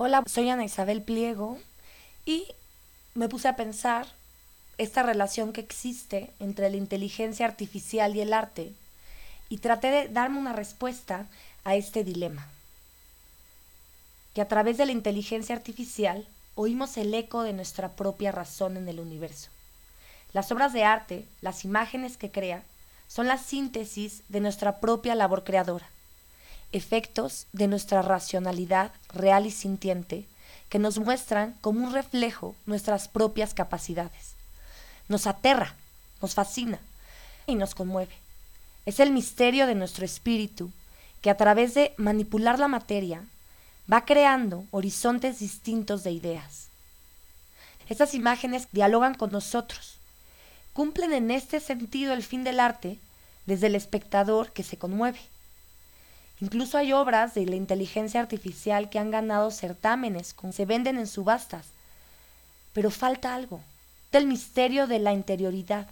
Hola, soy Ana Isabel Pliego y me puse a pensar esta relación que existe entre la inteligencia artificial y el arte y traté de darme una respuesta a este dilema. Que a través de la inteligencia artificial oímos el eco de nuestra propia razón en el universo. Las obras de arte, las imágenes que crea, son la síntesis de nuestra propia labor creadora efectos de nuestra racionalidad real y sintiente que nos muestran como un reflejo nuestras propias capacidades. Nos aterra, nos fascina y nos conmueve. Es el misterio de nuestro espíritu que a través de manipular la materia va creando horizontes distintos de ideas. Estas imágenes dialogan con nosotros, cumplen en este sentido el fin del arte desde el espectador que se conmueve. Incluso hay obras de la inteligencia artificial que han ganado certámenes, se venden en subastas. Pero falta algo, del misterio de la interioridad.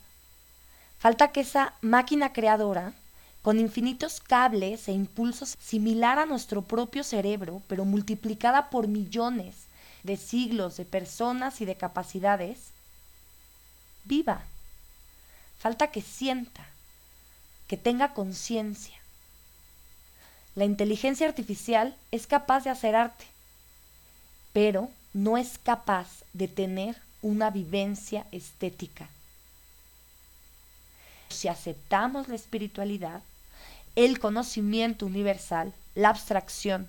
Falta que esa máquina creadora, con infinitos cables e impulsos similar a nuestro propio cerebro, pero multiplicada por millones de siglos de personas y de capacidades, viva. Falta que sienta, que tenga conciencia la inteligencia artificial es capaz de hacer arte, pero no es capaz de tener una vivencia estética. Si aceptamos la espiritualidad, el conocimiento universal, la abstracción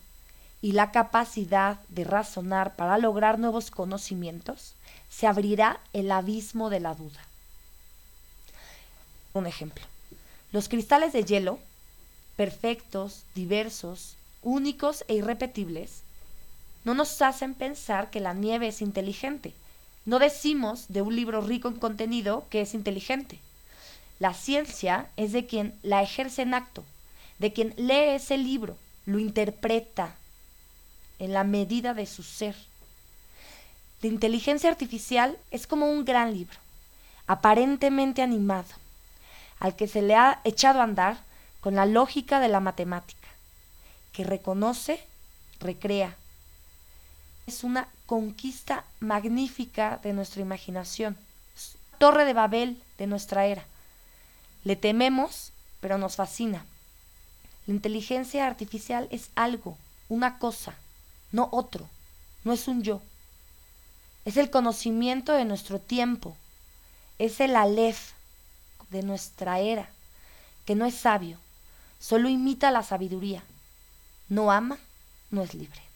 y la capacidad de razonar para lograr nuevos conocimientos, se abrirá el abismo de la duda. Un ejemplo. Los cristales de hielo perfectos, diversos, únicos e irrepetibles, no nos hacen pensar que la nieve es inteligente. No decimos de un libro rico en contenido que es inteligente. La ciencia es de quien la ejerce en acto, de quien lee ese libro, lo interpreta en la medida de su ser. La inteligencia artificial es como un gran libro, aparentemente animado, al que se le ha echado a andar con la lógica de la matemática, que reconoce, recrea. Es una conquista magnífica de nuestra imaginación, torre de Babel de nuestra era. Le tememos, pero nos fascina. La inteligencia artificial es algo, una cosa, no otro, no es un yo. Es el conocimiento de nuestro tiempo, es el alef de nuestra era, que no es sabio, solo imita la sabiduría. No ama, no es libre.